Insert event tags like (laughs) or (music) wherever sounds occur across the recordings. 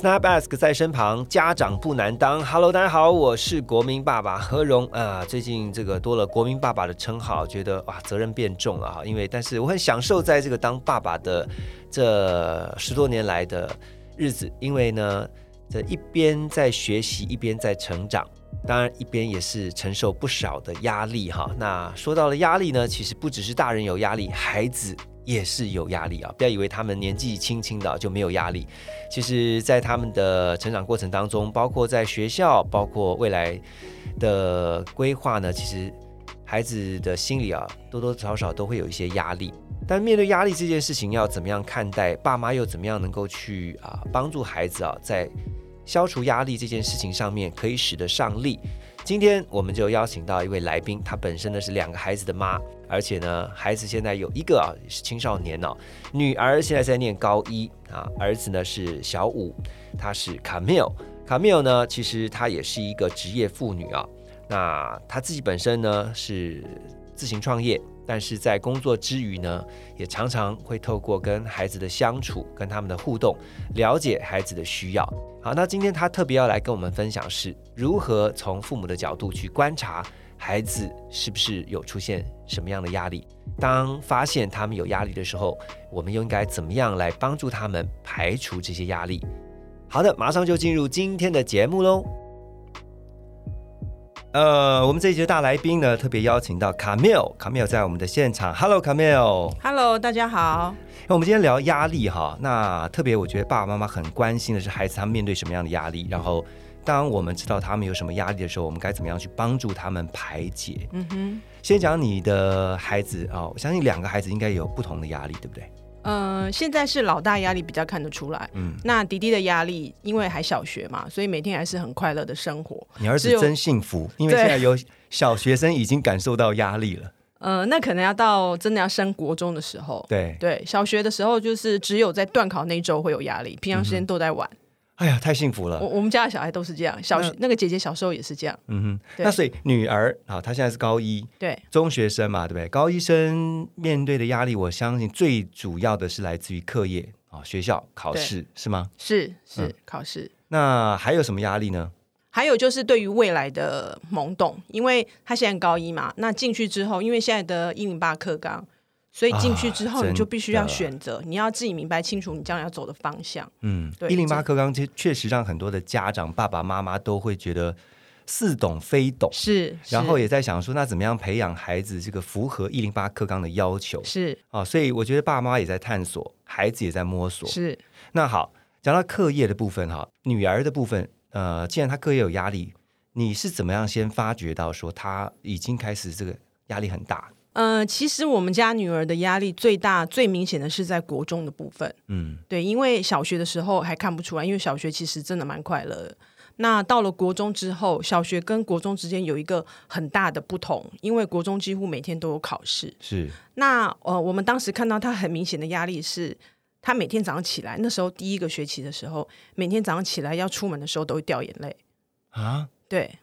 Snap Ask 在身旁，家长不难当。Hello，大家好，我是国民爸爸何荣啊。最近这个多了国民爸爸的称号，觉得哇责任变重了啊。因为但是我很享受在这个当爸爸的这十多年来的日子，因为呢，这一边在学习，一边在成长，当然一边也是承受不少的压力哈。那说到了压力呢，其实不只是大人有压力，孩子。也是有压力啊！不要以为他们年纪轻轻的就没有压力。其实，在他们的成长过程当中，包括在学校，包括未来的规划呢，其实孩子的心里啊，多多少少都会有一些压力。但面对压力这件事情，要怎么样看待？爸妈又怎么样能够去啊帮助孩子啊，在消除压力这件事情上面，可以使得上力？今天我们就邀请到一位来宾，她本身呢是两个孩子的妈，而且呢孩子现在有一个啊是青少年哦，女儿现在在念高一啊，儿子呢是小五，她是卡米尔，卡米尔呢其实她也是一个职业妇女啊，那她自己本身呢是自行创业。但是在工作之余呢，也常常会透过跟孩子的相处、跟他们的互动，了解孩子的需要。好，那今天他特别要来跟我们分享是如何从父母的角度去观察孩子是不是有出现什么样的压力。当发现他们有压力的时候，我们又应该怎么样来帮助他们排除这些压力？好的，马上就进入今天的节目喽。呃，我们这一节大来宾呢，特别邀请到卡缪，卡缪在我们的现场。Hello，卡缪。Hello，大家好。那我们今天聊压力哈，那特别我觉得爸爸妈妈很关心的是孩子他们面对什么样的压力，然后当我们知道他们有什么压力的时候，我们该怎么样去帮助他们排解？嗯哼。先讲你的孩子啊，我相信两个孩子应该有不同的压力，对不对？嗯，现在是老大压力比较看得出来。嗯，那迪迪的压力，因为还小学嘛，所以每天还是很快乐的生活。你儿子真幸福，因为现在有小学生已经感受到压力了。呃，那可能要到真的要升国中的时候。对对，小学的时候就是只有在断考那一周会有压力，平常时间都在玩。哎呀，太幸福了！我我们家的小孩都是这样，小学那个姐姐小时候也是这样。嗯哼，那所以女儿啊，她现在是高一，对，中学生嘛，对不对？高一生面对的压力，我相信最主要的是来自于课业啊，学校考试是吗？是是考试。那还有什么压力呢？还有就是对于未来的懵懂，因为他现在高一嘛，那进去之后，因为现在的一零八课纲。所以进去之后，你就必须要选择，你要自己明白清楚你将来要走的方向。嗯，对。一零八课纲其实确实让很多的家长爸爸妈妈都会觉得似懂非懂，是。然后也在想说，那怎么样培养孩子这个符合一零八课纲的要求？是。啊，所以我觉得爸妈也在探索，孩子也在摸索。是。那好，讲到课业的部分哈，女儿的部分，呃，既然她课业有压力，你是怎么样先发觉到说她已经开始这个压力很大？嗯，其实我们家女儿的压力最大、最明显的是在国中的部分。嗯，对，因为小学的时候还看不出来，因为小学其实真的蛮快乐的。那到了国中之后，小学跟国中之间有一个很大的不同，因为国中几乎每天都有考试。是。那呃，我们当时看到她很明显的压力是，她每天早上起来，那时候第一个学期的时候，每天早上起来要出门的时候都会掉眼泪。啊？对，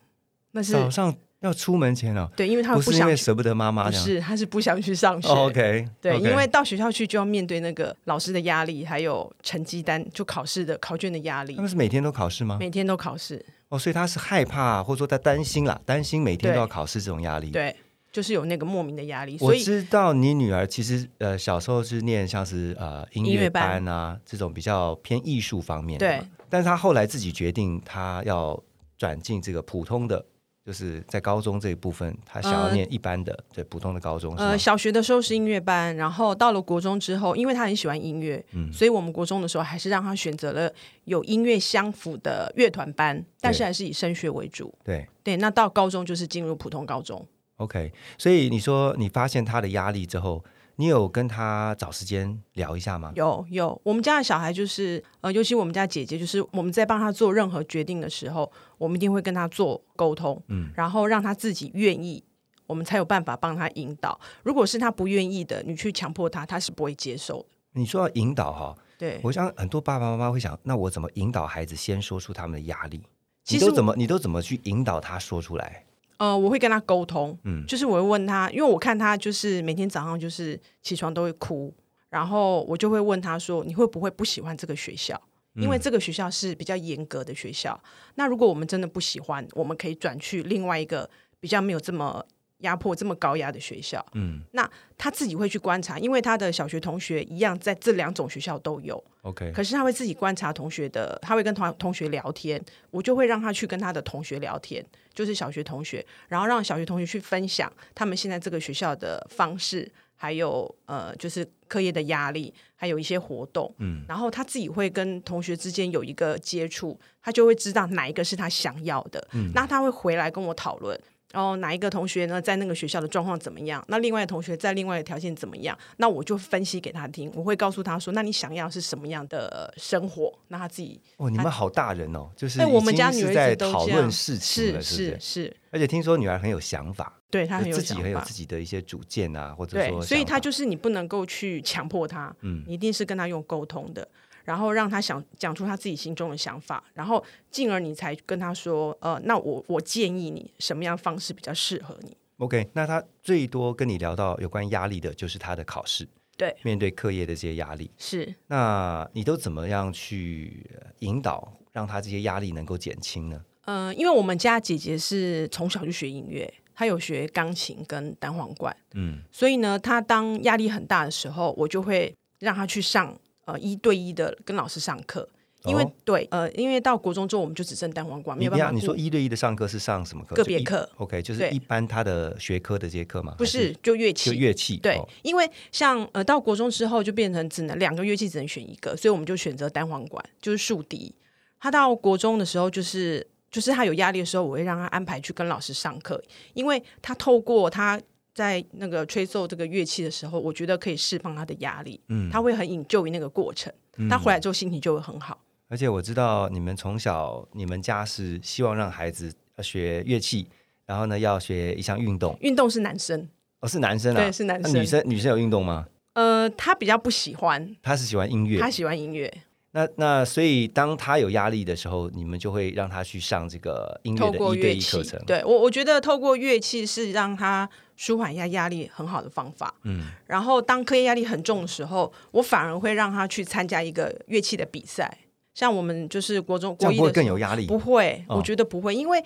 那是早上。要出门前哦，对，因为他不是因为舍不得妈妈，不是，他是不想去上学。OK，对，因为到学校去就要面对那个老师的压力，还有成绩单就考试的考卷的压力。他们是每天都考试吗？每天都考试。哦，所以他是害怕，或者说他担心啦，担心每天都要考试这种压力。对，就是有那个莫名的压力。我知道你女儿其实呃小时候是念像是呃音乐班啊这种比较偏艺术方面的，对。但是她后来自己决定，她要转进这个普通的。就是在高中这一部分，他想要念一般的，对普通的高中。呃，小学的时候是音乐班，然后到了国中之后，因为他很喜欢音乐，嗯，所以我们国中的时候还是让他选择了有音乐相符的乐团班，但是还是以升学为主。对对，那到高中就是进入普通高中。OK，所以你说你发现他的压力之后，你有跟他找时间聊一下吗？有有，我们家的小孩就是呃，尤其我们家姐姐，就是我们在帮他做任何决定的时候，我们一定会跟他做沟通，嗯，然后让他自己愿意，我们才有办法帮他引导。如果是他不愿意的，你去强迫他，他是不会接受的。你说要引导哈，对，我想很多爸爸妈妈会想，那我怎么引导孩子先说出他们的压力？你都怎么你都怎么去引导他说出来？呃，我会跟他沟通，嗯，就是我会问他，因为我看他就是每天早上就是起床都会哭，然后我就会问他说，你会不会不喜欢这个学校？因为这个学校是比较严格的学校。那如果我们真的不喜欢，我们可以转去另外一个比较没有这么。压迫这么高压的学校，嗯，那他自己会去观察，因为他的小学同学一样在这两种学校都有，OK。可是他会自己观察同学的，他会跟同同学聊天，我就会让他去跟他的同学聊天，就是小学同学，然后让小学同学去分享他们现在这个学校的方式，还有呃，就是课业的压力，还有一些活动，嗯，然后他自己会跟同学之间有一个接触，他就会知道哪一个是他想要的，嗯，那他会回来跟我讨论。然后哪一个同学呢，在那个学校的状况怎么样？那另外的同学在另外的条件怎么样？那我就分析给他听。我会告诉他说：“那你想要是什么样的生活？”那他自己哦，你们好大人哦，就是我们家女儿在讨论事情了，是是是。而且听说女儿很有想法，对她很有自己很有自己的一些主见啊，或者说，所以她就是你不能够去强迫她，嗯，一定是跟她用沟通的。然后让他想讲出他自己心中的想法，然后进而你才跟他说，呃，那我我建议你什么样方式比较适合你？OK，那他最多跟你聊到有关压力的，就是他的考试，对，面对课业的这些压力是。那你都怎么样去引导，让他这些压力能够减轻呢？嗯，因为我们家姐姐是从小就学音乐，她有学钢琴跟单簧管，嗯，所以呢，她当压力很大的时候，我就会让她去上。呃，一对一的跟老师上课，因为对，呃，因为到国中之后我们就只剩单簧管，没有办法。你说一对一的上课是上什么课？个别课。OK，就是一般他的学科的这些课吗？不是，就乐器。就乐器。对，因为像呃到国中之后就变成只能两个乐器只能选一个，所以我们就选择单簧管，就是竖笛。他到国中的时候，就是就是他有压力的时候，我会让他安排去跟老师上课，因为他透过他。在那个吹奏这个乐器的时候，我觉得可以释放他的压力。嗯，他会很引咎于那个过程，他回来之后心情就会很好。而且我知道你们从小你们家是希望让孩子学乐器，然后呢要学一项运动。运动是男生哦，是男生啊，对，是男生。女生女生有运动吗？呃，他比较不喜欢。他是喜欢音乐，他喜欢音乐。那那所以当他有压力的时候，你们就会让他去上这个音乐的一对一课程。对我，我觉得透过乐器是让他。舒缓一下压力很好的方法。嗯，然后当课业压力很重的时候，我反而会让他去参加一个乐器的比赛。像我们就是国中国一的更有压力？不会，我觉得不会，因为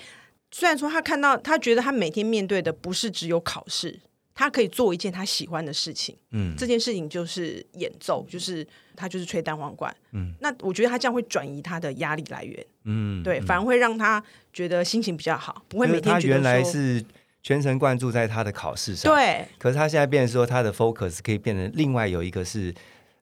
虽然说他看到他觉得他每天面对的不是只有考试，他可以做一件他喜欢的事情。嗯，这件事情就是演奏，就是他就是吹单簧管。嗯，那我觉得他这样会转移他的压力来源。嗯，对，反而会让他觉得心情比较好，不会每天觉得说。全神贯注在他的考试上，对。可是他现在变成说，他的 focus 可以变成另外有一个是，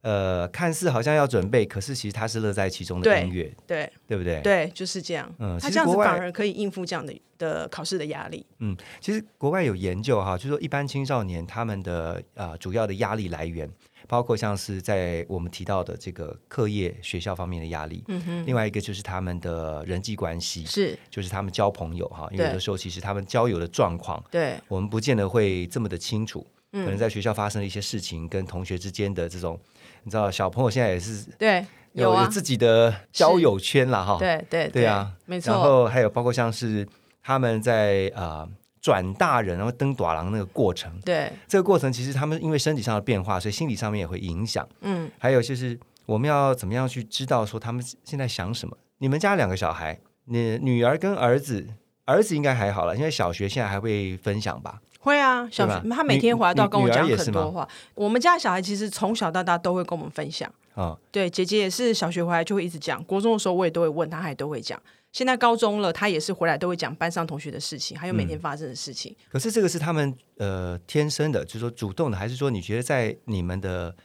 呃，看似好像要准备，可是其实他是乐在其中的音乐，对，对不对？对，就是这样。嗯，他这样子反而可以应付这样的的考试的压力。嗯，其实国外有研究哈，就是说一般青少年他们的呃主要的压力来源。包括像是在我们提到的这个课业、学校方面的压力，嗯哼，另外一个就是他们的人际关系，是，就是他们交朋友哈，因为有的时候其实他们交友的状况，对，我们不见得会这么的清楚，可能在学校发生的一些事情，跟同学之间的这种，你知道，小朋友现在也是对，有有自己的交友圈了哈，对对对啊，没错，然后还有包括像是他们在啊。转大人，然后登短廊那个过程，对这个过程，其实他们因为身体上的变化，所以心理上面也会影响。嗯，还有就是我们要怎么样去知道说他们现在想什么？你们家两个小孩，你女儿跟儿子，儿子应该还好了，因为小学现在还会分享吧？会啊，小学他每天回来都要跟我讲很多话。我们家小孩其实从小到大都会跟我们分享啊。对，姐姐也是小学回来就会一直讲，国中的时候我也都会问他，还都会讲。现在高中了，他也是回来都会讲班上同学的事情，还有每天发生的事情。可是这个是他们呃天生的，就是说主动的，还是说你觉得在你们的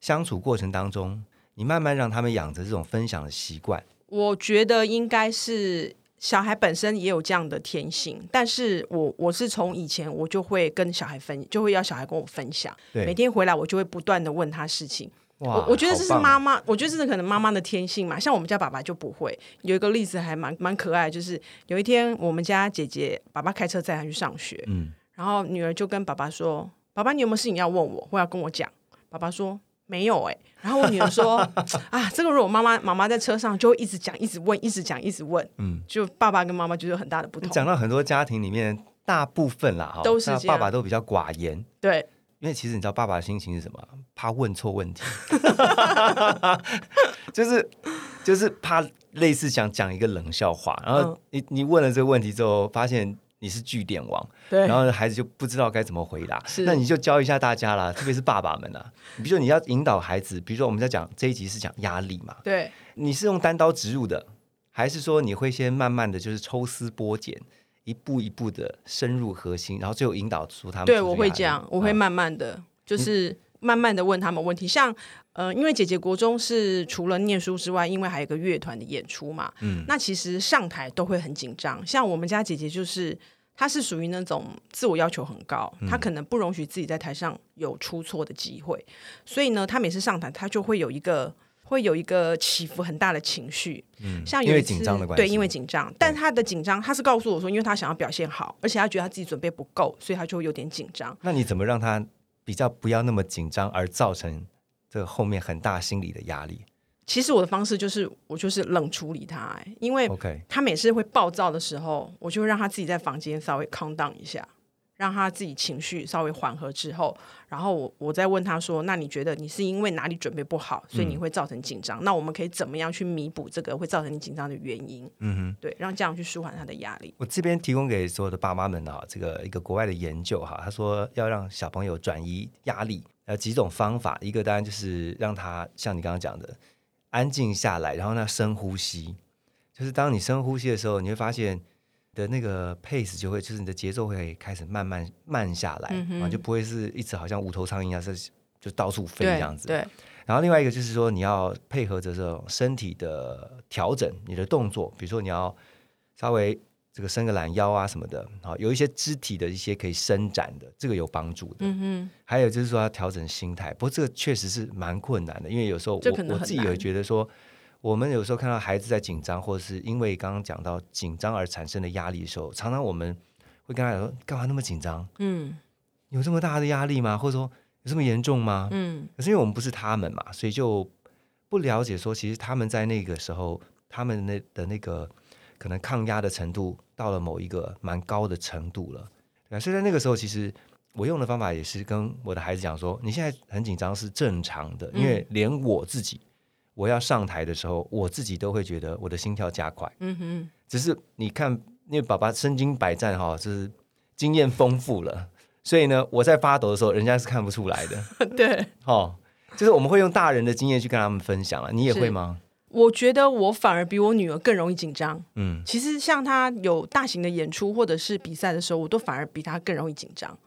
相处过程当中，你慢慢让他们养成这种分享的习惯？我觉得应该是小孩本身也有这样的天性，但是我我是从以前我就会跟小孩分，就会要小孩跟我分享，每天回来我就会不断的问他事情。我我觉得这是妈妈，我觉得这是可能妈妈的天性嘛。像我们家爸爸就不会。有一个例子还蛮蛮可爱，就是有一天我们家姐姐爸爸开车载她去上学，嗯，然后女儿就跟爸爸说：“爸爸，你有没有事情要问我，或要跟我讲？”爸爸说：“没有。”哎，然后我女儿说：“ (laughs) 啊，这个如果妈妈妈妈在车上就会一直讲，一直问，一直讲，一直问。”嗯，就爸爸跟妈妈就有很大的不同。讲到很多家庭里面，大部分啦，都是爸爸都比较寡言。对。因为其实你知道爸爸的心情是什么？怕问错问题，(laughs) 就是就是怕类似想讲一个冷笑话，然后你你问了这个问题之后，发现你是据点王，对，然后孩子就不知道该怎么回答，那你就教一下大家啦，特别是爸爸们啊，比如说你要引导孩子，比如说我们在讲这一集是讲压力嘛，对，你是用单刀直入的，还是说你会先慢慢的就是抽丝剥茧？一步一步的深入核心，然后最后引导出他们。对，我会这样，我会慢慢的，就是慢慢的问他们问题。像，呃，因为姐姐国中是除了念书之外，因为还有个乐团的演出嘛，嗯，那其实上台都会很紧张。像我们家姐姐就是，她是属于那种自我要求很高，她可能不容许自己在台上有出错的机会，所以呢，她每次上台，她就会有一个。会有一个起伏很大的情绪，嗯，像因为紧张的关系，对，因为紧张。但他的紧张，他是告诉我说，因为他想要表现好，而且他觉得他自己准备不够，所以他就会有点紧张。那你怎么让他比较不要那么紧张，而造成这个后面很大心理的压力？其实我的方式就是，我就是冷处理他，因为他每次会暴躁的时候，我就会让他自己在房间稍微 calm down 一下。让他自己情绪稍微缓和之后，然后我我再问他说：“那你觉得你是因为哪里准备不好，所以你会造成紧张？那我们可以怎么样去弥补这个会造成你紧张的原因？”嗯哼，对，让这样去舒缓他的压力。我这边提供给所有的爸妈们啊，这个一个国外的研究哈，他说要让小朋友转移压力，呃，几种方法，一个当然就是让他像你刚刚讲的安静下来，然后呢深呼吸，就是当你深呼吸的时候，你会发现。的那个 pace 就会，就是你的节奏会开始慢慢慢下来啊，就不会是一直好像无头苍蝇一样，是就到处飞这样子。对。然后另外一个就是说，你要配合着这种身体的调整，你的动作，比如说你要稍微这个伸个懒腰啊什么的，好，有一些肢体的一些可以伸展的，这个有帮助的。嗯哼。还有就是说要调整心态，不过这个确实是蛮困难的，因为有时候我我自己也觉得说。我们有时候看到孩子在紧张，或者是因为刚刚讲到紧张而产生的压力的时候，常常我们会跟他说：“干嘛那么紧张？嗯，有这么大的压力吗？或者说有这么严重吗？”嗯，可是因为我们不是他们嘛，所以就不了解说，其实他们在那个时候，他们那的那个可能抗压的程度到了某一个蛮高的程度了。对，所以在那个时候，其实我用的方法也是跟我的孩子讲说：“你现在很紧张是正常的，因为连我自己。”我要上台的时候，我自己都会觉得我的心跳加快。嗯哼，只是你看，因为爸爸身经百战哈，就是经验丰富了，所以呢，我在发抖的时候，人家是看不出来的。(laughs) 对，哦，就是我们会用大人的经验去跟他们分享了。你也会吗？我觉得我反而比我女儿更容易紧张。嗯，其实像她有大型的演出或者是比赛的时候，我都反而比她更容易紧张。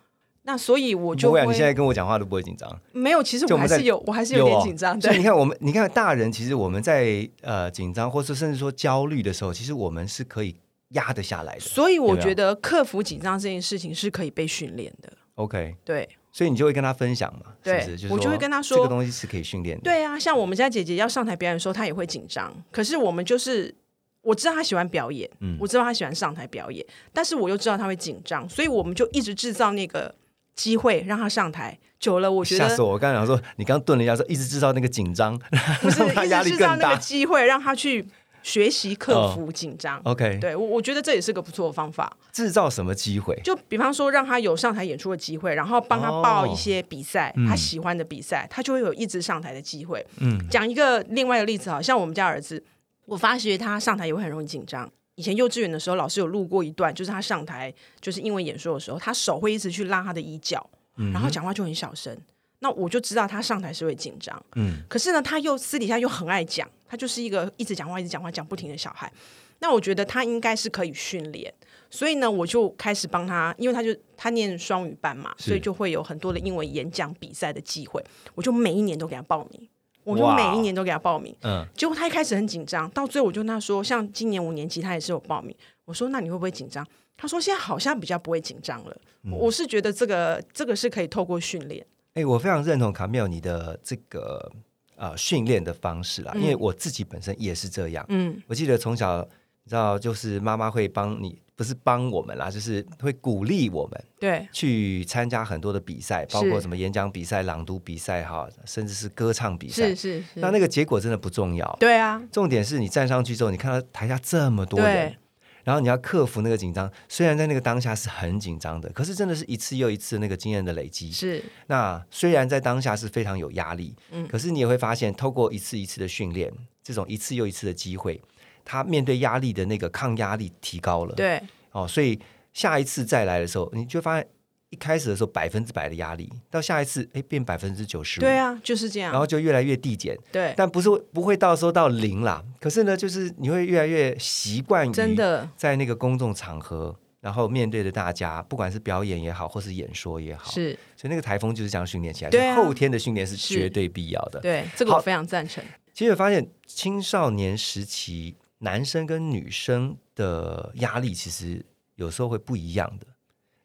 那所以我就不会，你现在跟我讲话都不会紧张。没有，其实我还是有，我还是有点紧张。所以你看，我们你看大人，其实我们在呃紧张，或是甚至说焦虑的时候，其实我们是可以压得下来的。所以我觉得克服紧张这件事情是可以被训练的。OK，对，所以你就会跟他分享嘛，对，我就会跟他说，这个东西是可以训练的。对啊，像我们家姐姐要上台表演的时候，她也会紧张。可是我们就是我知道她喜欢表演，嗯，我知道她喜欢上台表演，但是我又知道她会紧张，所以我们就一直制造那个。机会让他上台久了，我觉得吓死我！我刚才讲说，你刚顿了一下，说一直制造那个紧张，不是 (laughs) 一直制造那个机会，让他去学习克服紧张。OK，对我我觉得这也是个不错的方法。制造什么机会？就比方说，让他有上台演出的机会，然后帮他报一些比赛，他喜欢的比赛，他就会有一直上台的机会。嗯，讲一个另外的例子好，像我们家儿子，我发觉他上台也会很容易紧张。以前幼稚园的时候，老师有录过一段，就是他上台就是英文演说的时候，他手会一直去拉他的衣角，然后讲话就很小声。那我就知道他上台是会紧张。嗯，可是呢，他又私底下又很爱讲，他就是一个一直讲话、一直讲话、讲不停的小孩。那我觉得他应该是可以训练，所以呢，我就开始帮他，因为他就他念双语班嘛，所以就会有很多的英文演讲比赛的机会，我就每一年都给他报名。我就每一年都给他报名。嗯，结果他一开始很紧张，到最后我就跟他说，像今年五年级他也是有报名。我说那你会不会紧张？他说现在好像比较不会紧张了。我是觉得这个这个是可以透过训练。哎，我非常认同卡缪你的这个呃训练的方式啦，因为我自己本身也是这样。嗯，我记得从小你知道，就是妈妈会帮你。不是帮我们啦，就是会鼓励我们，对，去参加很多的比赛，包括什么演讲比赛、朗读比赛，哈，甚至是歌唱比赛。是是是。那那个结果真的不重要，对啊。重点是你站上去之后，你看到台下这么多人，然后你要克服那个紧张。虽然在那个当下是很紧张的，可是真的是一次又一次那个经验的累积。是。那虽然在当下是非常有压力，嗯，可是你也会发现，透过一次一次的训练，这种一次又一次的机会。他面对压力的那个抗压力提高了，对，哦，所以下一次再来的时候，你就发现一开始的时候百分之百的压力，到下一次哎变百分之九十，对啊，就是这样，然后就越来越递减，对，但不是不会到时候到零啦，可是呢，就是你会越来越习惯于真的。在那个公众场合，然后面对着大家，不管是表演也好，或是演说也好，是，所以那个台风就是这样训练起来，对，后天的训练是绝对必要的，对，这个我非常赞成。其实发现青少年时期。男生跟女生的压力其实有时候会不一样的，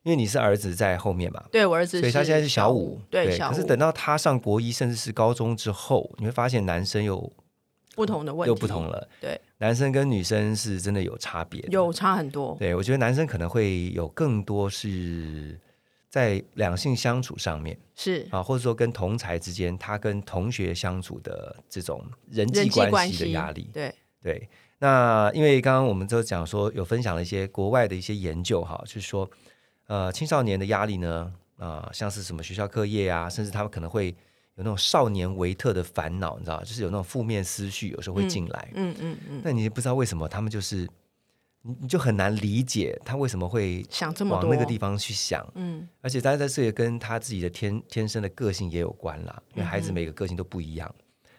因为你是儿子在后面嘛，对我儿子，所以他现在是小五，对，可是等到他上国一甚至是高中之后，你会发现男生有不同的问题，又不同了。对，男生跟女生是真的有差别，有差很多。对我觉得男生可能会有更多是在两性相处上面是啊，或者说跟同才之间，他跟同学相处的这种人际关系的压力，对对。那因为刚刚我们就讲说有分享了一些国外的一些研究哈，就是说，呃，青少年的压力呢，啊，像是什么学校课业啊，甚至他们可能会有那种少年维特的烦恼，你知道，就是有那种负面思绪，有时候会进来，嗯嗯嗯。那你不知道为什么他们就是，你你就很难理解他为什么会想这么往那个地方去想，嗯。而且当然在这也跟他自己的天天生的个性也有关啦，因为孩子每个个性都不一样。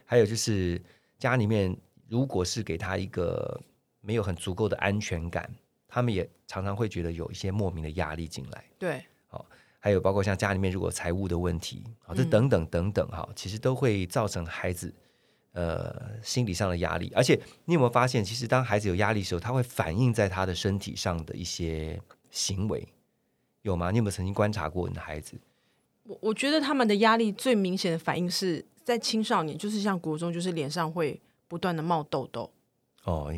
还有就是家里面。如果是给他一个没有很足够的安全感，他们也常常会觉得有一些莫名的压力进来。对，好，还有包括像家里面如果财务的问题，好，这等等等等哈，其实都会造成孩子呃心理上的压力。而且你有没有发现，其实当孩子有压力的时候，他会反映在他的身体上的一些行为，有吗？你有没有曾经观察过你的孩子？我我觉得他们的压力最明显的反应是在青少年，就是像国中，就是脸上会。不断的冒痘痘哦，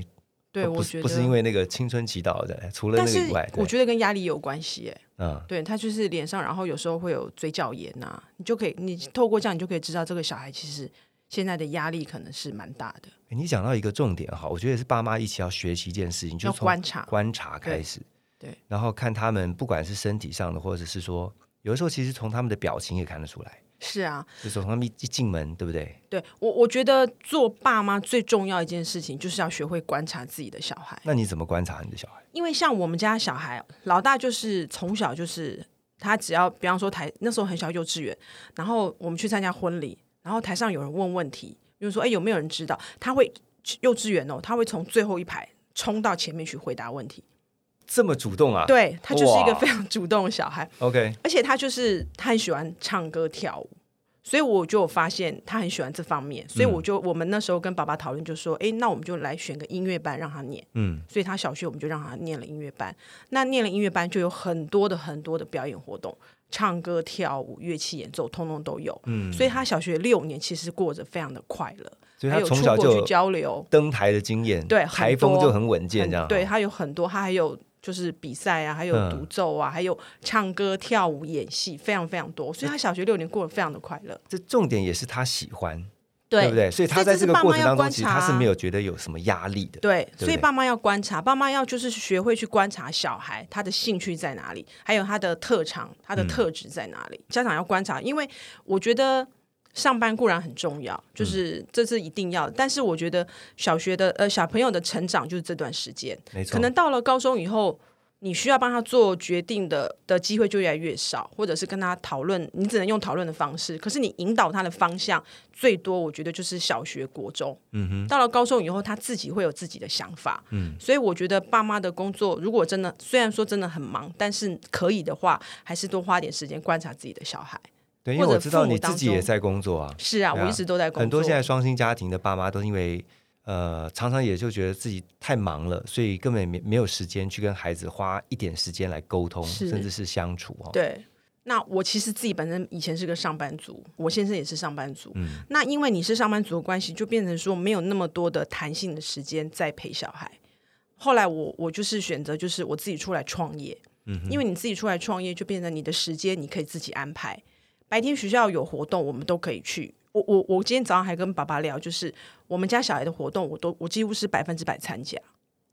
对我觉得不是因为那个青春期到的，除了那个以外，我觉得跟压力有关系。哎，嗯，对他就是脸上，然后有时候会有嘴角炎呐，你就可以，你透过这样，你就可以知道这个小孩其实现在的压力可能是蛮大的。你讲到一个重点哈，我觉得是爸妈一起要学习一件事情，就是观察观察开始，对，然后看他们不管是身体上的，或者是说，有的时候其实从他们的表情也看得出来。是啊，就是他们一进门，对不对？对我，我觉得做爸妈最重要一件事情，就是要学会观察自己的小孩。那你怎么观察你的小孩？因为像我们家小孩，老大就是从小就是他只要，比方说台那时候很小幼稚园，然后我们去参加婚礼，然后台上有人问问题，就是说，哎，有没有人知道？他会幼稚园哦，他会从最后一排冲到前面去回答问题，这么主动啊？对他就是一个非常主动的小孩。OK，而且他就是他很喜欢唱歌跳舞。所以我就发现他很喜欢这方面，所以我就我们那时候跟爸爸讨论，就说，哎，那我们就来选个音乐班让他念。嗯，所以他小学我们就让他念了音乐班。那念了音乐班就有很多的很多的表演活动，唱歌、跳舞、乐器演奏，通通都有。嗯，所以他小学六年其实过着非常的快乐，所以他从小就交流登台的经验，对，台风就很稳健，这样。对他有很多，他还有。就是比赛啊，还有独奏啊，还有唱歌、跳舞、演戏，非常非常多。所以他小学六年过得非常的快乐。这重点也是他喜欢，对不对？所以他在这个过程当中，其实他是没有觉得有什么压力的。对，所以爸妈要观察，爸妈要就是学会去观察小孩他的兴趣在哪里，还有他的特长、他的特质在哪里。家长要观察，因为我觉得。上班固然很重要，就是这是一定要。但是我觉得小学的呃小朋友的成长就是这段时间，没错。可能到了高中以后，你需要帮他做决定的的机会就越来越少，或者是跟他讨论，你只能用讨论的方式。可是你引导他的方向最多，我觉得就是小学、国中。嗯哼。到了高中以后，他自己会有自己的想法。嗯。所以我觉得爸妈的工作，如果真的虽然说真的很忙，但是可以的话，还是多花点时间观察自己的小孩。对，因为我知道你自己也在工作啊。是啊，我一直都在工作。很多现在双薪家庭的爸妈都因为呃，常常也就觉得自己太忙了，所以根本没没有时间去跟孩子花一点时间来沟通，甚至是相处哦。对。那我其实自己本身以前是个上班族，我先生也是上班族。嗯，那因为你是上班族的关系，就变成说没有那么多的弹性的时间在陪小孩。后来我我就是选择就是我自己出来创业。嗯，因为你自己出来创业，就变成你的时间你可以自己安排。白天学校有活动，我们都可以去。我我我今天早上还跟爸爸聊，就是我们家小孩的活动，我都我几乎是百分之百参加。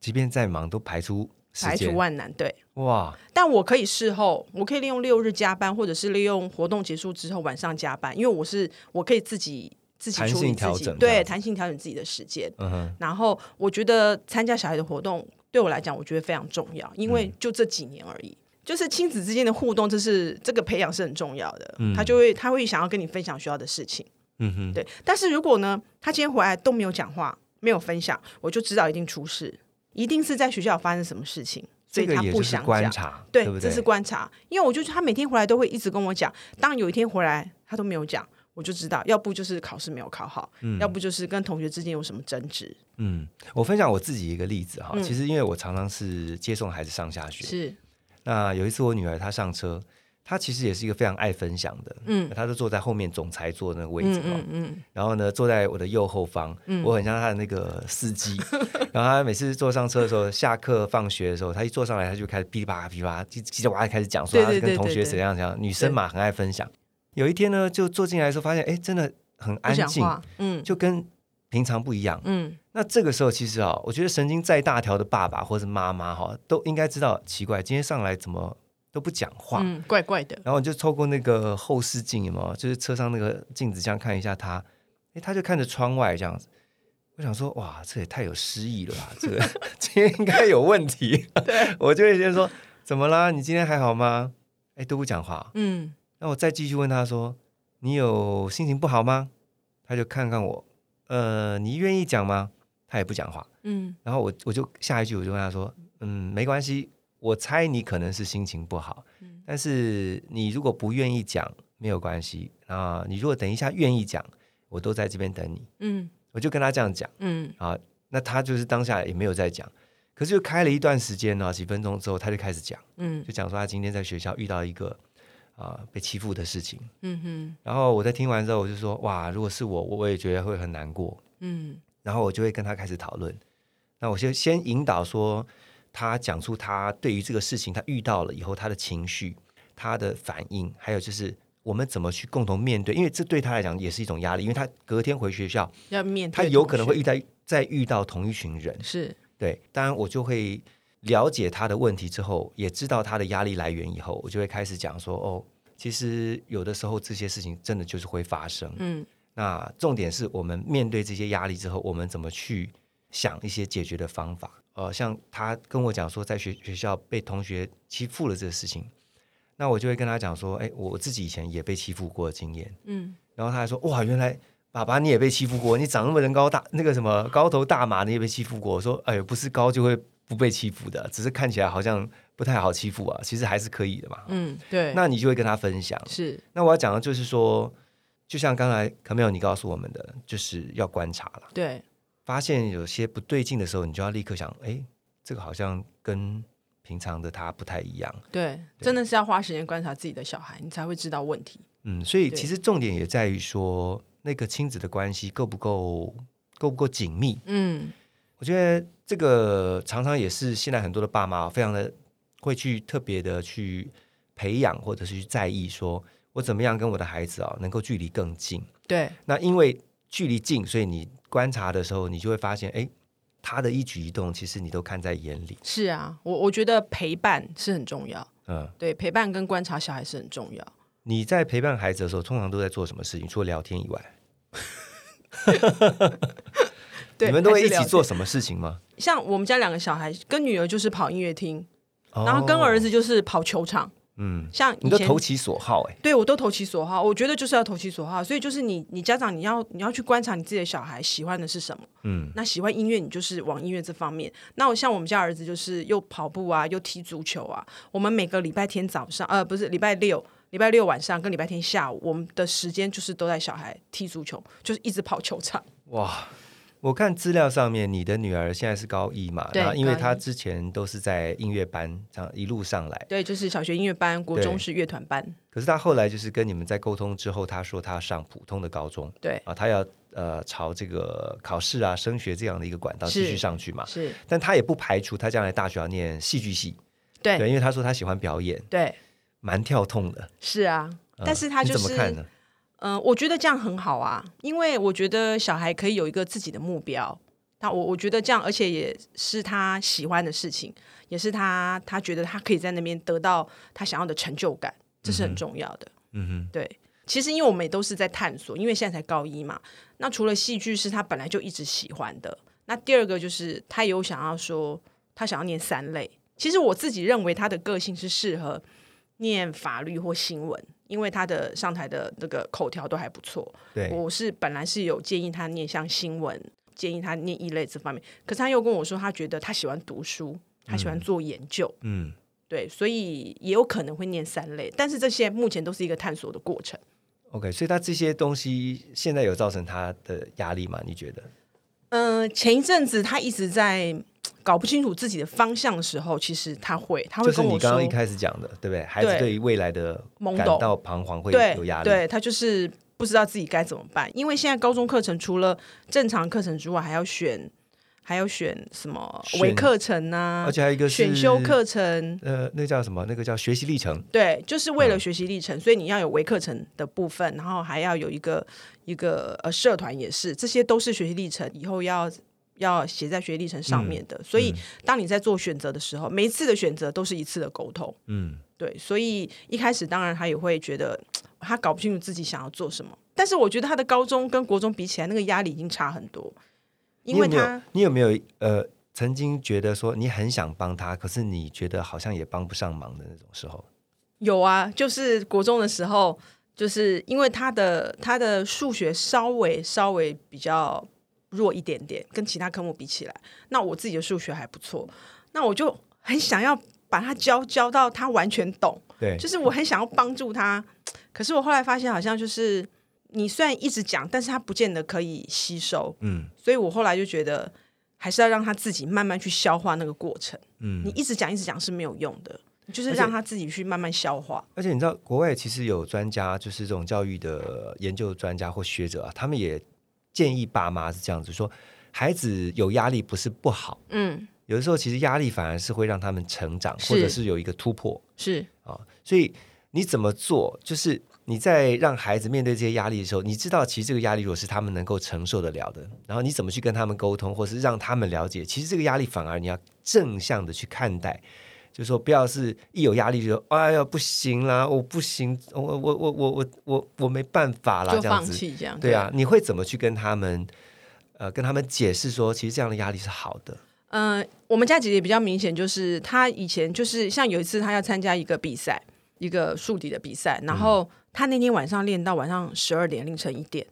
即便再忙，都排出。排除万难，对哇！但我可以事后，我可以利用六日加班，或者是利用活动结束之后晚上加班，因为我是我可以自己自己处理自己，对，弹性调整自己的时间。嗯然后我觉得参加小孩的活动对我来讲，我觉得非常重要，因为就这几年而已，就是亲子之间的互动，这是这个培养是很重要的。嗯。他就会他会想要跟你分享学校的事情。嗯哼。对，但是如果呢，他今天回来都没有讲话，没有分享，我就知道一定出事。一定是在学校发生什么事情，所以他不想讲。对，这是观察。因为我就他每天回来都会一直跟我讲，当有一天回来他都没有讲，我就知道，要不就是考试没有考好，要不就是跟同学之间有什么争执。嗯，我分享我自己一个例子哈，其实因为我常常是接送孩子上下学，是。那有一次我女儿她上车。她其实也是一个非常爱分享的，嗯，她就坐在后面总裁座那个位置嗯嗯，然后呢，坐在我的右后方，嗯，我很像她的那个司机，然后她每次坐上车的时候，下课放学的时候，她一坐上来，她就开始噼里啪啦噼里啪啦，叽叽哇开始讲，说她跟同学怎样怎样，女生嘛很爱分享。有一天呢，就坐进来的时候，发现哎，真的很安静，嗯，就跟平常不一样，嗯，那这个时候其实啊，我觉得神经再大条的爸爸或者是妈妈哈，都应该知道奇怪，今天上来怎么？都不讲话，嗯，怪怪的。然后就透过那个后视镜，有没有？就是车上那个镜子，这样看一下他。诶，他就看着窗外这样子。我想说，哇，这也太有诗意了吧！这个 (laughs) 今天应该有问题。对，(laughs) 我就会先说，怎么啦？你今天还好吗？哎，都不讲话。嗯，那我再继续问他说，你有心情不好吗？他就看看我，呃，你愿意讲吗？他也不讲话。嗯，然后我我就下一句我就跟他说，嗯，没关系。我猜你可能是心情不好，嗯但是你如果不愿意讲没有关系啊。你如果等一下愿意讲，我都在这边等你。嗯，我就跟他这样讲。嗯，啊，那他就是当下也没有再讲，可是就开了一段时间呢，几分钟之后他就开始讲。嗯，就讲说他今天在学校遇到一个啊被欺负的事情。嗯哼，然后我在听完之后，我就说哇，如果是我，我也觉得会很难过。嗯，然后我就会跟他开始讨论。那我先先引导说。他讲出他对于这个事情，他遇到了以后他的情绪、他的反应，还有就是我们怎么去共同面对，因为这对他来讲也是一种压力，因为他隔天回学校要面，他有可能会遇到再遇到同一群人，是对。当然，我就会了解他的问题之后，也知道他的压力来源以后，我就会开始讲说：哦，其实有的时候这些事情真的就是会发生。嗯，那重点是我们面对这些压力之后，我们怎么去想一些解决的方法。呃，像他跟我讲说，在学学校被同学欺负了这个事情，那我就会跟他讲说，哎，我自己以前也被欺负过的经验，嗯，然后他还说，哇，原来爸爸你也被欺负过，你长那么人高大，那个什么高头大马，你也被欺负过。我说，哎，不是高就会不被欺负的，只是看起来好像不太好欺负啊，其实还是可以的嘛。嗯，对。那你就会跟他分享，是。那我要讲的就是说，就像刚才可没有你告诉我们的，就是要观察了，对。发现有些不对劲的时候，你就要立刻想，哎，这个好像跟平常的他不太一样。对，真的是要花时间观察自己的小孩，你才会知道问题。嗯，所以其实重点也在于说，那个亲子的关系够不够够不够紧密。嗯，我觉得这个常常也是现在很多的爸妈非常的会去特别的去培养，或者是去在意，说我怎么样跟我的孩子啊能够距离更近。对，那因为距离近，所以你。观察的时候，你就会发现，哎，他的一举一动，其实你都看在眼里。是啊，我我觉得陪伴是很重要。嗯，对，陪伴跟观察小孩是很重要。你在陪伴孩子的时候，通常都在做什么事情？除了聊天以外，(laughs) 你们都会一起做什么事情吗？像我们家两个小孩，跟女儿就是跑音乐厅，然后跟儿子就是跑球场。嗯，像你都投其所好哎，对我都投其所好，我觉得就是要投其所好，所以就是你，你家长你要你要去观察你自己的小孩喜欢的是什么，嗯，那喜欢音乐，你就是往音乐这方面。那我像我们家儿子就是又跑步啊，又踢足球啊。我们每个礼拜天早上，呃，不是礼拜六礼拜六晚上跟礼拜天下午，我们的时间就是都在小孩踢足球，就是一直跑球场。哇！我看资料上面，你的女儿现在是高一嘛？对，因为她之前都是在音乐班这样一路上来。对，就是小学音乐班，国中是乐团班。可是她后来就是跟你们在沟通之后，她说她要上普通的高中。对啊，她要呃朝这个考试啊、升学这样的一个管道继续上去嘛。是，但她也不排除她将来大学要念戏剧系。对，对，因为她说她喜欢表演。对，蛮跳痛的。是啊，但是她就是。怎么看呢？嗯，我觉得这样很好啊，因为我觉得小孩可以有一个自己的目标。那我我觉得这样，而且也是他喜欢的事情，也是他他觉得他可以在那边得到他想要的成就感，这是很重要的。嗯哼，对。其实因为我们也都是在探索，因为现在才高一嘛。那除了戏剧是他本来就一直喜欢的，那第二个就是他有想要说他想要念三类。其实我自己认为他的个性是适合念法律或新闻，因为他的上台的那个口条都还不错。对，我是本来是有建议他念像新闻。建议他念一类这方面，可是他又跟我说，他觉得他喜欢读书，他喜欢做研究，嗯，对，所以也有可能会念三类，但是这些目前都是一个探索的过程。OK，所以他这些东西现在有造成他的压力吗？你觉得？嗯，前一阵子他一直在搞不清楚自己的方向的时候，其实他会，他会跟我说，刚刚一开始讲的，对不对？孩子对于未来的懵懂到彷徨会有压力，对他就是。不知道自己该怎么办，因为现在高中课程除了正常课程之外，还要选，还要选什么微课程呢？而且还有一个选修课程，呃，那叫什么？那个叫学习历程。对，就是为了学习历程，所以你要有微课程的部分，然后还要有一个一个呃社团也是，这些都是学习历程，以后要要写在学习历程上面的。所以当你在做选择的时候，每一次的选择都是一次的沟通。嗯，对，所以一开始当然他也会觉得。他搞不清楚自己想要做什么，但是我觉得他的高中跟国中比起来，那个压力已经差很多。因为他，你有没有呃，曾经觉得说你很想帮他，可是你觉得好像也帮不上忙的那种时候？有啊，就是国中的时候，就是因为他的他的数学稍微稍微比较弱一点点，跟其他科目比起来，那我自己的数学还不错，那我就很想要把他教教到他完全懂。对，就是我很想要帮助他。可是我后来发现，好像就是你虽然一直讲，但是他不见得可以吸收。嗯，所以我后来就觉得，还是要让他自己慢慢去消化那个过程。嗯，你一直讲一直讲是没有用的，就是让他自己去慢慢消化。而且你知道，国外其实有专家，就是这种教育的研究专家或学者啊，他们也建议爸妈是这样子说：孩子有压力不是不好，嗯，有的时候其实压力反而是会让他们成长，或者是有一个突破。是啊，所以。你怎么做？就是你在让孩子面对这些压力的时候，你知道其实这个压力如果是他们能够承受得了的，然后你怎么去跟他们沟通，或是让他们了解，其实这个压力反而你要正向的去看待，就说不要是一有压力就说哎呀不行啦，我不行，我我我我我我我没办法啦，这样子，这样对啊，你会怎么去跟他们呃跟他们解释说，其实这样的压力是好的？嗯，我们家姐姐比较明显，就是她以前就是像有一次她要参加一个比赛。一个竖笛的比赛，然后她那天晚上练到晚上十二点凌晨一点，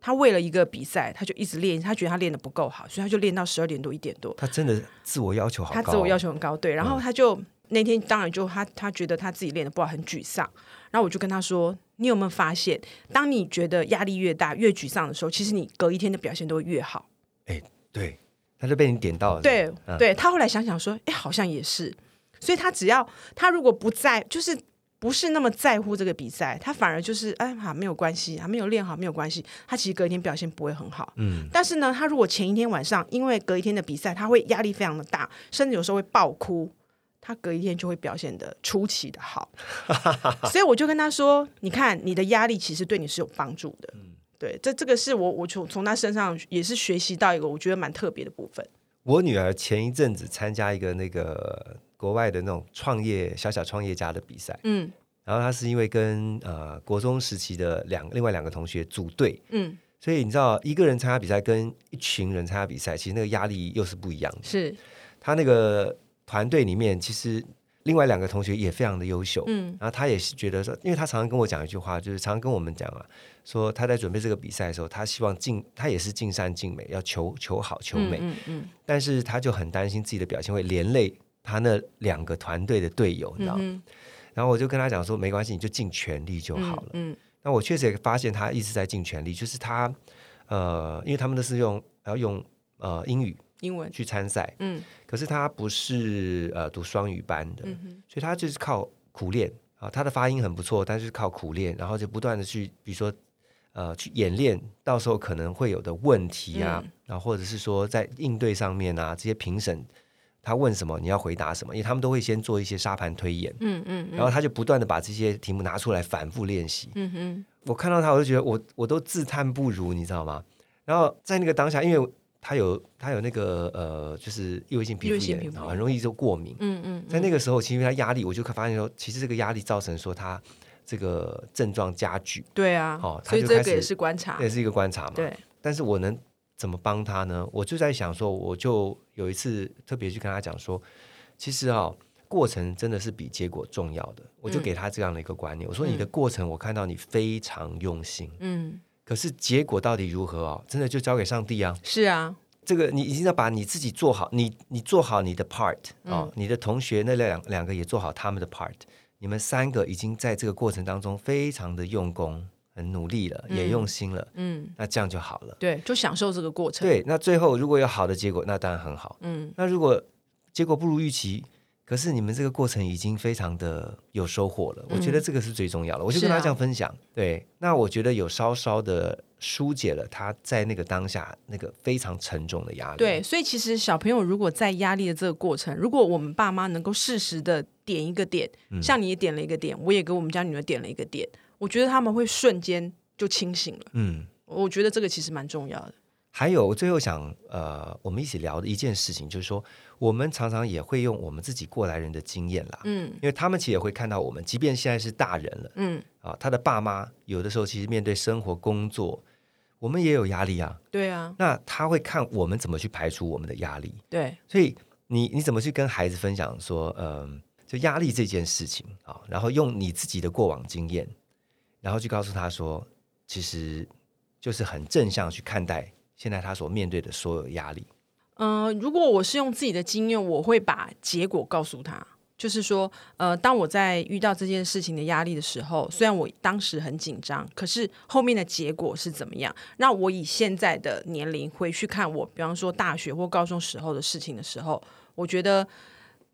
她为了一个比赛，她就一直练，她觉得她练的不够好，所以她就练到十二点多一点多。她真的自我要求好高，他自我要求很高，对。然后她就那天当然就他他觉得他自己练的不好，很沮丧。然后我就跟他说：“你有没有发现，当你觉得压力越大、越沮丧的时候，其实你隔一天的表现都会越好？”哎，对，他就被你点到了。对，对他后来想想说：“哎，好像也是。”所以他只要他如果不在，就是。不是那么在乎这个比赛，他反而就是哎哈没有关系，还没有练好没有关系。他其实隔一天表现不会很好，嗯。但是呢，他如果前一天晚上因为隔一天的比赛，他会压力非常的大，甚至有时候会爆哭，他隔一天就会表现的出奇的好。(laughs) 所以我就跟他说：“你看，你的压力其实对你是有帮助的。”嗯，对，这这个是我我从从他身上也是学习到一个我觉得蛮特别的部分。我女儿前一阵子参加一个那个。国外的那种创业小小创业家的比赛，嗯，然后她是因为跟呃国中时期的两另外两个同学组队，嗯，所以你知道一个人参加比赛跟一群人参加比赛，其实那个压力又是不一样的。是，他那个团队里面其实另外两个同学也非常的优秀，嗯，然后他也是觉得说，因为他常常跟我讲一句话，就是常常跟我们讲啊，说他在准备这个比赛的时候，他希望尽他也是尽善尽美，要求求好求美，嗯嗯，但是他就很担心自己的表现会连累。他那两个团队的队友，你知道，然后我就跟他讲说，没关系，你就尽全力就好了。嗯，那我确实也发现他一直在尽全力，就是他呃，因为他们都是用要用呃英语英文。去参赛，嗯，可是他不是呃读双语班的，所以他就是靠苦练。啊，他的发音很不错，但是靠苦练，然后就不断的去，比如说呃去演练，到时候可能会有的问题啊，然后或者是说在应对上面啊，这些评审。他问什么，你要回答什么，因为他们都会先做一些沙盘推演，嗯嗯，然后他就不断的把这些题目拿出来反复练习，我看到他，我就觉得我我都自叹不如，你知道吗？然后在那个当下，因为他有他有那个呃，就是异位性皮肤炎，很容易就过敏，嗯嗯，在那个时候，其实他压力，我就发现说，其实这个压力造成说他这个症状加剧，对啊，哦，所以这个也是观察，也是一个观察嘛，对，但是我能。怎么帮他呢？我就在想说，我就有一次特别去跟他讲说，其实啊，过程真的是比结果重要的。我就给他这样的一个观念，我说你的过程我看到你非常用心，嗯，可是结果到底如何啊？真的就交给上帝啊。是啊，这个你一定要把你自己做好，你你做好你的 part 啊，你的同学那两两个也做好他们的 part，你们三个已经在这个过程当中非常的用功。很努力了，也用心了，嗯，那这样就好了。对，就享受这个过程。对，那最后如果有好的结果，那当然很好。嗯，那如果结果不如预期，可是你们这个过程已经非常的有收获了，我觉得这个是最重要的。我就跟他这样分享。对，那我觉得有稍稍的疏解了他在那个当下那个非常沉重的压力。对，所以其实小朋友如果在压力的这个过程，如果我们爸妈能够适时的点一个点，像你也点了一个点，我也给我们家女儿点了一个点。我觉得他们会瞬间就清醒了。嗯，我觉得这个其实蛮重要的。还有，我最后想呃，我们一起聊的一件事情，就是说，我们常常也会用我们自己过来人的经验啦。嗯，因为他们其实也会看到我们，即便现在是大人了。嗯，啊，他的爸妈有的时候其实面对生活工作，我们也有压力啊。对啊。那他会看我们怎么去排除我们的压力。对。所以你你怎么去跟孩子分享说，嗯，就压力这件事情啊，然后用你自己的过往经验。然后去告诉他说，其实就是很正向去看待现在他所面对的所有压力。嗯，如果我是用自己的经验，我会把结果告诉他，就是说，呃，当我在遇到这件事情的压力的时候，虽然我当时很紧张，可是后面的结果是怎么样？那我以现在的年龄回去看我，比方说大学或高中时候的事情的时候，我觉得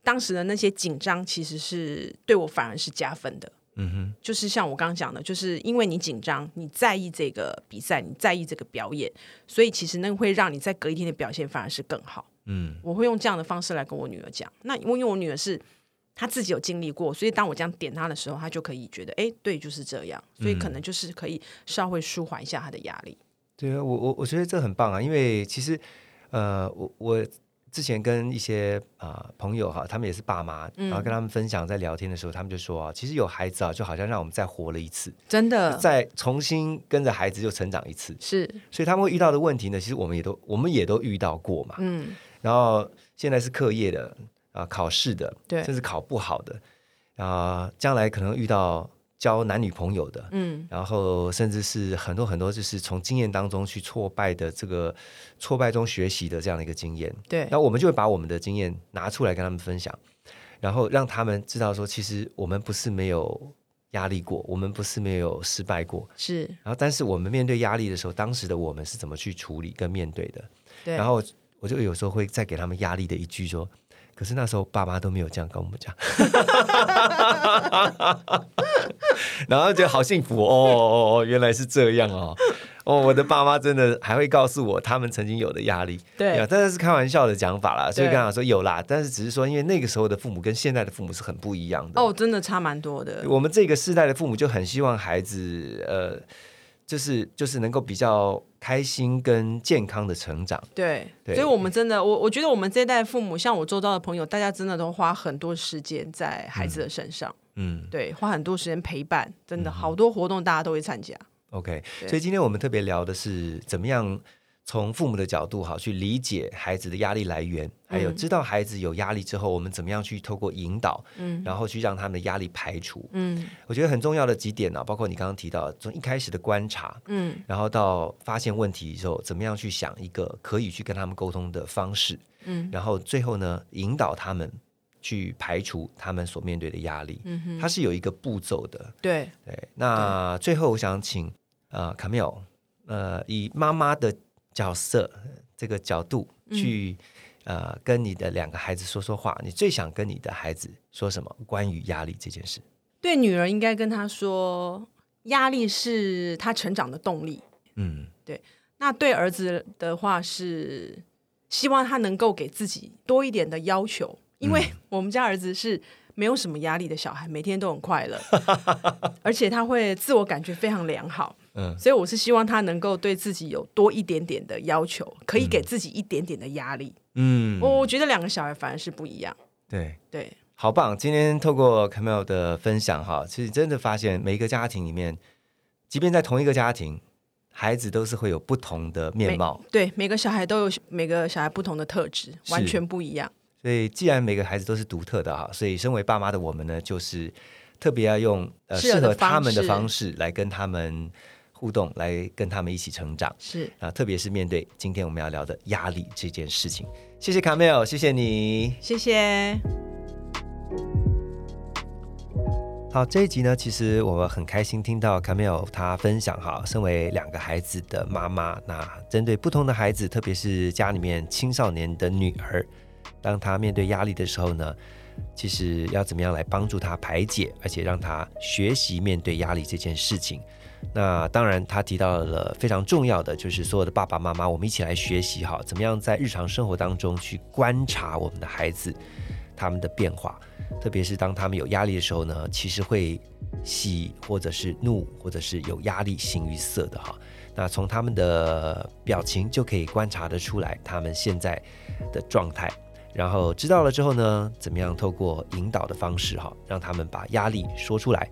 当时的那些紧张其实是对我反而是加分的。嗯哼，就是像我刚刚讲的，就是因为你紧张，你在意这个比赛，你在意这个表演，所以其实那会让你在隔一天的表现反而是更好。嗯，我会用这样的方式来跟我女儿讲。那因为我女儿是她自己有经历过，所以当我这样点她的时候，她就可以觉得，哎，对，就是这样。所以可能就是可以稍微舒缓一下她的压力。对啊，我我我觉得这很棒啊，因为其实呃，我我。之前跟一些啊朋友哈，他们也是爸妈，然后跟他们分享，在聊天的时候，他们就说啊，其实有孩子啊，就好像让我们再活了一次，真的，再重新跟着孩子就成长一次。是，所以他们会遇到的问题呢，其实我们也都我们也都遇到过嘛。嗯，然后现在是课业的啊，考试的，对，甚至考不好的啊，将来可能遇到。交男女朋友的，嗯，然后甚至是很多很多，就是从经验当中去挫败的这个挫败中学习的这样的一个经验，对。那我们就会把我们的经验拿出来跟他们分享，然后让他们知道说，其实我们不是没有压力过，我们不是没有失败过，是。然后，但是我们面对压力的时候，当时的我们是怎么去处理跟面对的？对。然后我就有时候会再给他们压力的一句说。可是那时候爸妈都没有这样跟我们讲，(laughs) 然后觉得好幸福哦哦哦，原来是这样哦。哦，我的爸妈真的还会告诉我他们曾经有的压力，对，当然是开玩笑的讲法啦，所以跟他说有啦，但是只是说因为那个时候的父母跟现在的父母是很不一样的。哦，真的差蛮多的。我们这个世代的父母就很希望孩子呃。就是就是能够比较开心跟健康的成长，对，所以我们真的，我我觉得我们这一代父母，像我周遭的朋友，大家真的都花很多时间在孩子的身上，嗯，对，花很多时间陪伴，真的好多活动大家都会参加。OK，所以今天我们特别聊的是怎么样。从父母的角度，好去理解孩子的压力来源，还有知道孩子有压力之后，我们怎么样去透过引导，嗯，然后去让他们的压力排除，嗯，我觉得很重要的几点呢，包括你刚刚提到从一开始的观察，嗯，然后到发现问题之后，怎么样去想一个可以去跟他们沟通的方式，嗯，然后最后呢，引导他们去排除他们所面对的压力。嗯哼，它是有一个步骤的。对。对，那最后我想请呃卡缪，呃以妈妈的角色这个角度去呃跟你的两个孩子说说话。你最想跟你的孩子说什么？关于压力这件事？对女儿应该跟她说，压力是她成长的动力。嗯，对。那对儿子的话是希望他能够给自己多一点的要求，因为我们家儿子是没有什么压力的小孩，每天都很快乐，(laughs) 而且他会自我感觉非常良好。嗯，所以我是希望他能够对自己有多一点点的要求，可以给自己一点点的压力。嗯，我我觉得两个小孩反而是不一样。对对，好棒！今天透过 Camille 的分享哈，其实真的发现每一个家庭里面，即便在同一个家庭。孩子都是会有不同的面貌，对每个小孩都有每个小孩不同的特质，完全不一样。所以，既然每个孩子都是独特的哈，所以身为爸妈的我们呢，就是特别要用呃适合他们的方式来跟他们互动，来跟他们一起成长。是啊，特别是面对今天我们要聊的压力这件事情。谢谢卡梅尔，谢谢你，谢谢。好，这一集呢，其实我很开心听到卡梅尔他分享哈，身为两个孩子的妈妈，那针对不同的孩子，特别是家里面青少年的女儿，当她面对压力的时候呢，其实要怎么样来帮助她排解，而且让她学习面对压力这件事情。那当然，他提到了非常重要的，就是所有的爸爸妈妈，我们一起来学习哈，怎么样在日常生活当中去观察我们的孩子。他们的变化，特别是当他们有压力的时候呢，其实会喜或者是怒，或者是有压力形于色的哈。那从他们的表情就可以观察得出来他们现在的状态。然后知道了之后呢，怎么样透过引导的方式哈，让他们把压力说出来。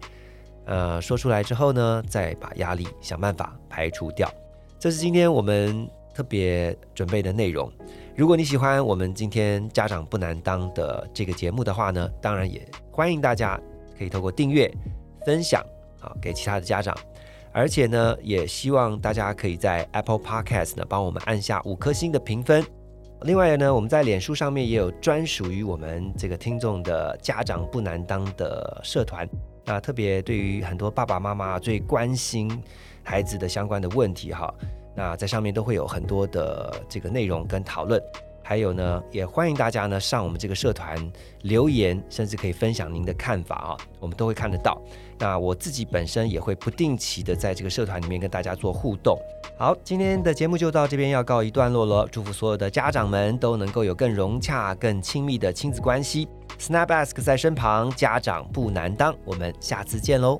呃，说出来之后呢，再把压力想办法排除掉。这是今天我们特别准备的内容。如果你喜欢我们今天家长不难当的这个节目的话呢，当然也欢迎大家可以透过订阅、分享啊给其他的家长，而且呢，也希望大家可以在 Apple Podcast 呢帮我们按下五颗星的评分。另外呢，我们在脸书上面也有专属于我们这个听众的家长不难当的社团，那特别对于很多爸爸妈妈最关心孩子的相关的问题哈。那在上面都会有很多的这个内容跟讨论，还有呢，也欢迎大家呢上我们这个社团留言，甚至可以分享您的看法啊，我们都会看得到。那我自己本身也会不定期的在这个社团里面跟大家做互动。好，今天的节目就到这边要告一段落了，祝福所有的家长们都能够有更融洽、更亲密的亲子关系。Snap Ask 在身旁，家长不难当，我们下次见喽。